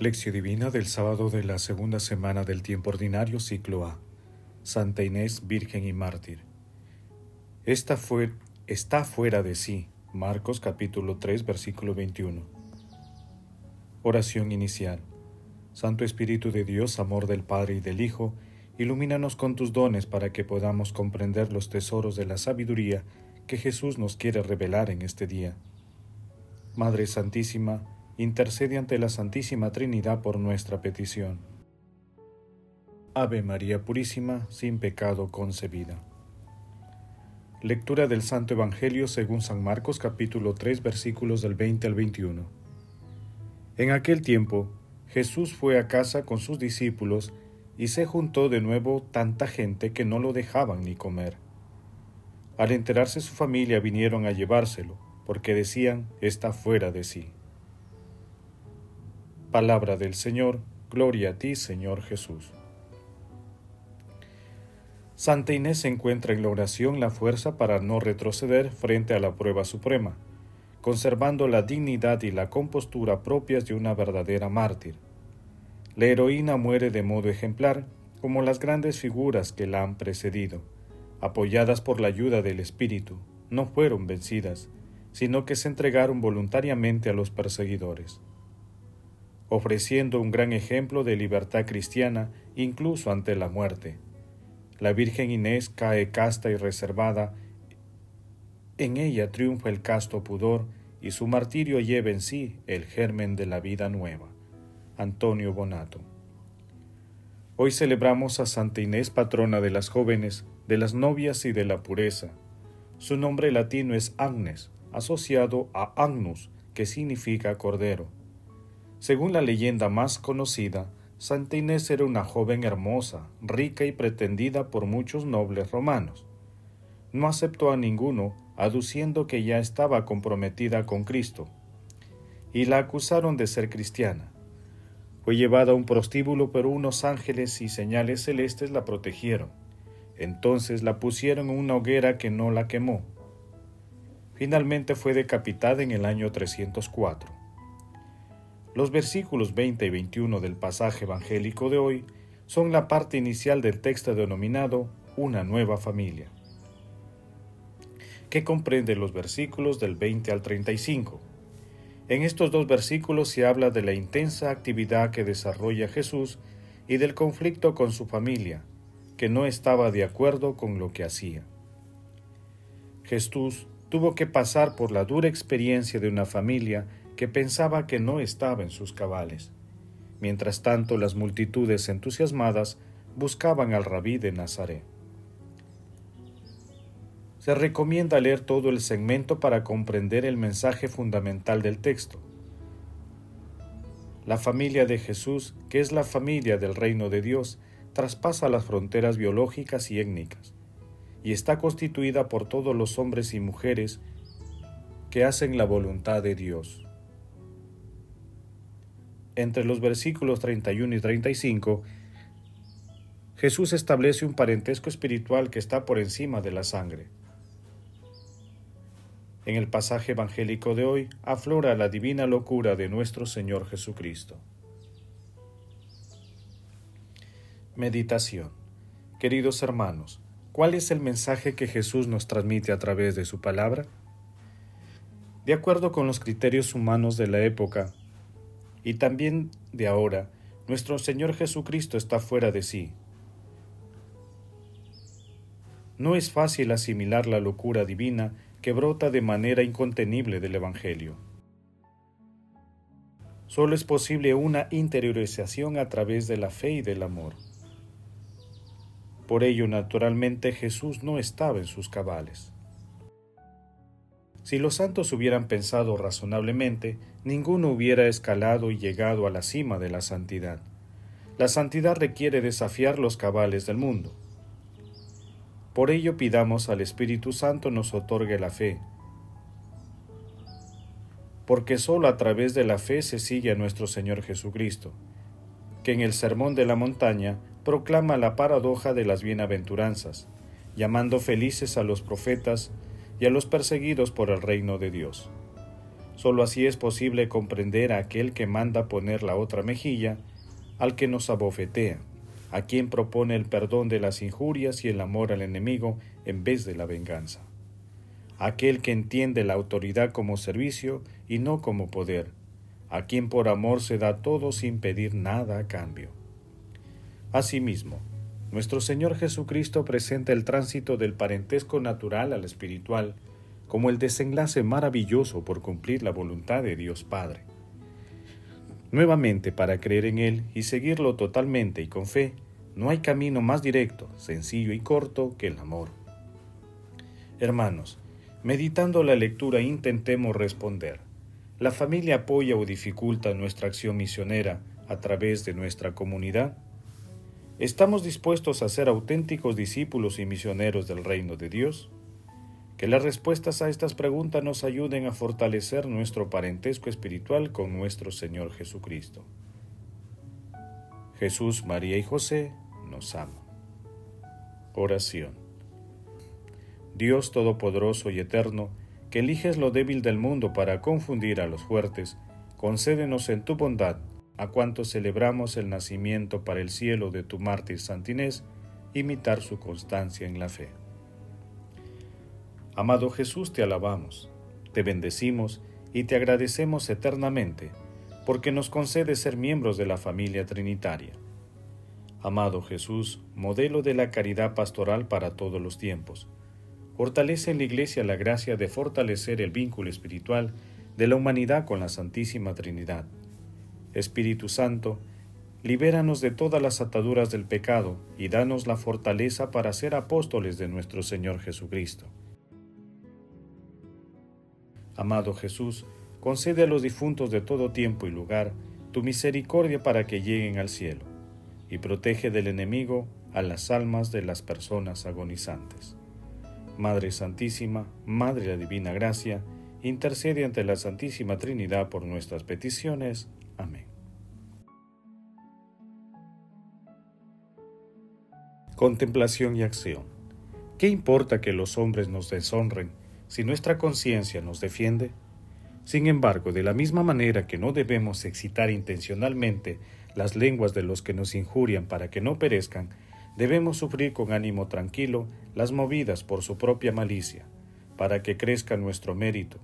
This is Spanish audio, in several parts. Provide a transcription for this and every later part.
Lección Divina del sábado de la segunda semana del tiempo ordinario, ciclo A. Santa Inés, Virgen y Mártir. Esta fue, está fuera de sí. Marcos capítulo 3, versículo 21. Oración inicial. Santo Espíritu de Dios, amor del Padre y del Hijo, ilumínanos con tus dones para que podamos comprender los tesoros de la sabiduría que Jesús nos quiere revelar en este día. Madre Santísima, intercede ante la Santísima Trinidad por nuestra petición. Ave María Purísima, sin pecado concebida. Lectura del Santo Evangelio según San Marcos capítulo 3 versículos del 20 al 21. En aquel tiempo, Jesús fue a casa con sus discípulos y se juntó de nuevo tanta gente que no lo dejaban ni comer. Al enterarse su familia vinieron a llevárselo, porque decían, está fuera de sí. Palabra del Señor, gloria a ti, Señor Jesús. Santa Inés encuentra en la oración la fuerza para no retroceder frente a la prueba suprema, conservando la dignidad y la compostura propias de una verdadera mártir. La heroína muere de modo ejemplar, como las grandes figuras que la han precedido, apoyadas por la ayuda del Espíritu, no fueron vencidas, sino que se entregaron voluntariamente a los perseguidores ofreciendo un gran ejemplo de libertad cristiana incluso ante la muerte. La Virgen Inés cae casta y reservada, en ella triunfa el casto pudor y su martirio lleva en sí el germen de la vida nueva. Antonio Bonato. Hoy celebramos a Santa Inés, patrona de las jóvenes, de las novias y de la pureza. Su nombre latino es Agnes, asociado a Agnus, que significa cordero. Según la leyenda más conocida, Santa Inés era una joven hermosa, rica y pretendida por muchos nobles romanos. No aceptó a ninguno, aduciendo que ya estaba comprometida con Cristo, y la acusaron de ser cristiana. Fue llevada a un prostíbulo, pero unos ángeles y señales celestes la protegieron. Entonces la pusieron en una hoguera que no la quemó. Finalmente fue decapitada en el año 304. Los versículos 20 y 21 del pasaje evangélico de hoy son la parte inicial del texto denominado Una nueva familia, que comprende los versículos del 20 al 35. En estos dos versículos se habla de la intensa actividad que desarrolla Jesús y del conflicto con su familia, que no estaba de acuerdo con lo que hacía. Jesús tuvo que pasar por la dura experiencia de una familia que pensaba que no estaba en sus cabales. Mientras tanto, las multitudes entusiasmadas buscaban al rabí de Nazaret. Se recomienda leer todo el segmento para comprender el mensaje fundamental del texto. La familia de Jesús, que es la familia del reino de Dios, traspasa las fronteras biológicas y étnicas, y está constituida por todos los hombres y mujeres que hacen la voluntad de Dios entre los versículos 31 y 35, Jesús establece un parentesco espiritual que está por encima de la sangre. En el pasaje evangélico de hoy aflora la divina locura de nuestro Señor Jesucristo. Meditación. Queridos hermanos, ¿cuál es el mensaje que Jesús nos transmite a través de su palabra? De acuerdo con los criterios humanos de la época, y también de ahora, nuestro Señor Jesucristo está fuera de sí. No es fácil asimilar la locura divina que brota de manera incontenible del Evangelio. Solo es posible una interiorización a través de la fe y del amor. Por ello, naturalmente, Jesús no estaba en sus cabales. Si los santos hubieran pensado razonablemente, ninguno hubiera escalado y llegado a la cima de la santidad. La santidad requiere desafiar los cabales del mundo. Por ello pidamos al Espíritu Santo nos otorgue la fe, porque sólo a través de la fe se sigue a nuestro Señor Jesucristo, que en el Sermón de la Montaña proclama la paradoja de las bienaventuranzas, llamando felices a los profetas, y a los perseguidos por el reino de Dios. Solo así es posible comprender a aquel que manda poner la otra mejilla, al que nos abofetea, a quien propone el perdón de las injurias y el amor al enemigo en vez de la venganza. Aquel que entiende la autoridad como servicio y no como poder, a quien por amor se da todo sin pedir nada a cambio. Asimismo, nuestro Señor Jesucristo presenta el tránsito del parentesco natural al espiritual, como el desenlace maravilloso por cumplir la voluntad de Dios Padre. Nuevamente, para creer en Él y seguirlo totalmente y con fe, no hay camino más directo, sencillo y corto que el amor. Hermanos, meditando la lectura intentemos responder. ¿La familia apoya o dificulta nuestra acción misionera a través de nuestra comunidad? ¿Estamos dispuestos a ser auténticos discípulos y misioneros del reino de Dios? Que las respuestas a estas preguntas nos ayuden a fortalecer nuestro parentesco espiritual con nuestro Señor Jesucristo. Jesús, María y José nos aman. Oración. Dios Todopoderoso y Eterno, que eliges lo débil del mundo para confundir a los fuertes, concédenos en tu bondad a cuantos celebramos el nacimiento para el cielo de tu mártir Santinés, imitar su constancia en la fe. Amado Jesús, te alabamos, te bendecimos y te agradecemos eternamente, porque nos concede ser miembros de la familia trinitaria. Amado Jesús, modelo de la caridad pastoral para todos los tiempos, fortalece en la Iglesia la gracia de fortalecer el vínculo espiritual de la humanidad con la Santísima Trinidad. Espíritu Santo, libéranos de todas las ataduras del pecado y danos la fortaleza para ser apóstoles de nuestro Señor Jesucristo. Amado Jesús, concede a los difuntos de todo tiempo y lugar tu misericordia para que lleguen al cielo, y protege del enemigo a las almas de las personas agonizantes. Madre Santísima, Madre de la Divina Gracia, intercede ante la Santísima Trinidad por nuestras peticiones. Amén. Contemplación y acción. ¿Qué importa que los hombres nos deshonren si nuestra conciencia nos defiende? Sin embargo, de la misma manera que no debemos excitar intencionalmente las lenguas de los que nos injurian para que no perezcan, debemos sufrir con ánimo tranquilo las movidas por su propia malicia, para que crezca nuestro mérito.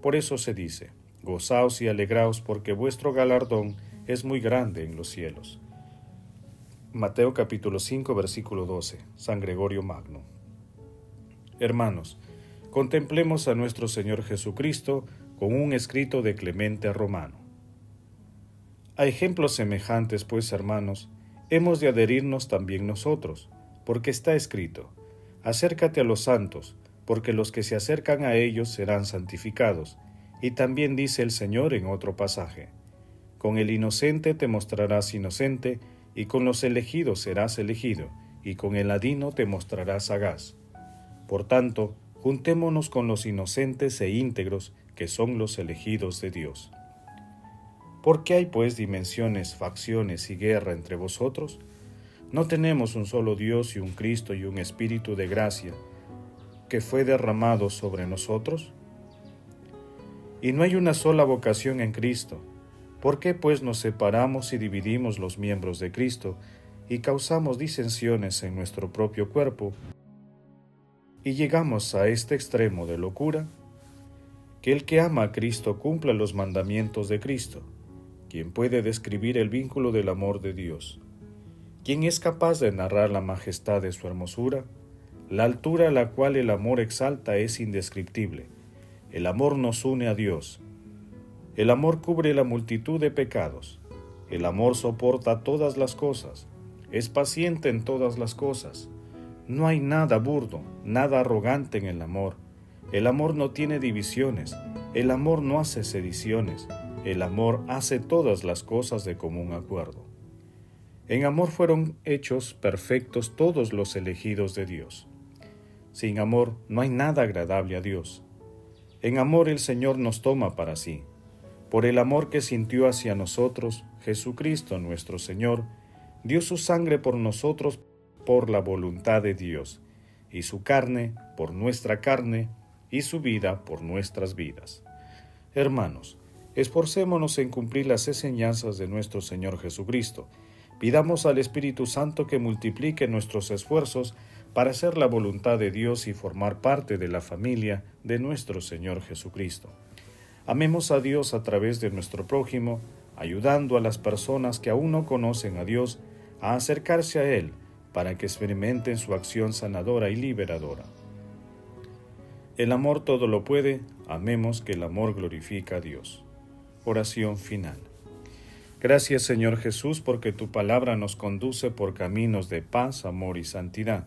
Por eso se dice, Gozaos y alegraos porque vuestro galardón es muy grande en los cielos. Mateo capítulo 5 versículo 12, San Gregorio Magno. Hermanos, contemplemos a nuestro Señor Jesucristo con un escrito de Clemente Romano. A ejemplos semejantes, pues, hermanos, hemos de adherirnos también nosotros, porque está escrito, acércate a los santos, porque los que se acercan a ellos serán santificados. Y también dice el Señor en otro pasaje, con el inocente te mostrarás inocente, y con los elegidos serás elegido, y con el ladino te mostrarás sagaz. Por tanto, juntémonos con los inocentes e íntegros, que son los elegidos de Dios. ¿Por qué hay pues dimensiones, facciones y guerra entre vosotros? ¿No tenemos un solo Dios y un Cristo y un Espíritu de gracia que fue derramado sobre nosotros? Y no hay una sola vocación en Cristo. ¿Por qué pues nos separamos y dividimos los miembros de Cristo y causamos disensiones en nuestro propio cuerpo y llegamos a este extremo de locura, que el que ama a Cristo cumpla los mandamientos de Cristo, quien puede describir el vínculo del amor de Dios, quien es capaz de narrar la majestad de su hermosura, la altura a la cual el amor exalta es indescriptible. El amor nos une a Dios. El amor cubre la multitud de pecados. El amor soporta todas las cosas. Es paciente en todas las cosas no hay nada burdo, nada arrogante en el amor. El amor no tiene divisiones, el amor no hace sediciones, el amor hace todas las cosas de común acuerdo. En amor fueron hechos perfectos todos los elegidos de Dios. Sin amor no hay nada agradable a Dios. En amor el Señor nos toma para sí. Por el amor que sintió hacia nosotros, Jesucristo nuestro Señor, dio su sangre por nosotros por la voluntad de Dios, y su carne por nuestra carne, y su vida por nuestras vidas. Hermanos, esforcémonos en cumplir las enseñanzas de nuestro Señor Jesucristo. Pidamos al Espíritu Santo que multiplique nuestros esfuerzos para hacer la voluntad de Dios y formar parte de la familia de nuestro Señor Jesucristo. Amemos a Dios a través de nuestro prójimo, ayudando a las personas que aún no conocen a Dios a acercarse a Él para que experimenten su acción sanadora y liberadora. El amor todo lo puede, amemos que el amor glorifica a Dios. Oración final. Gracias Señor Jesús porque tu palabra nos conduce por caminos de paz, amor y santidad.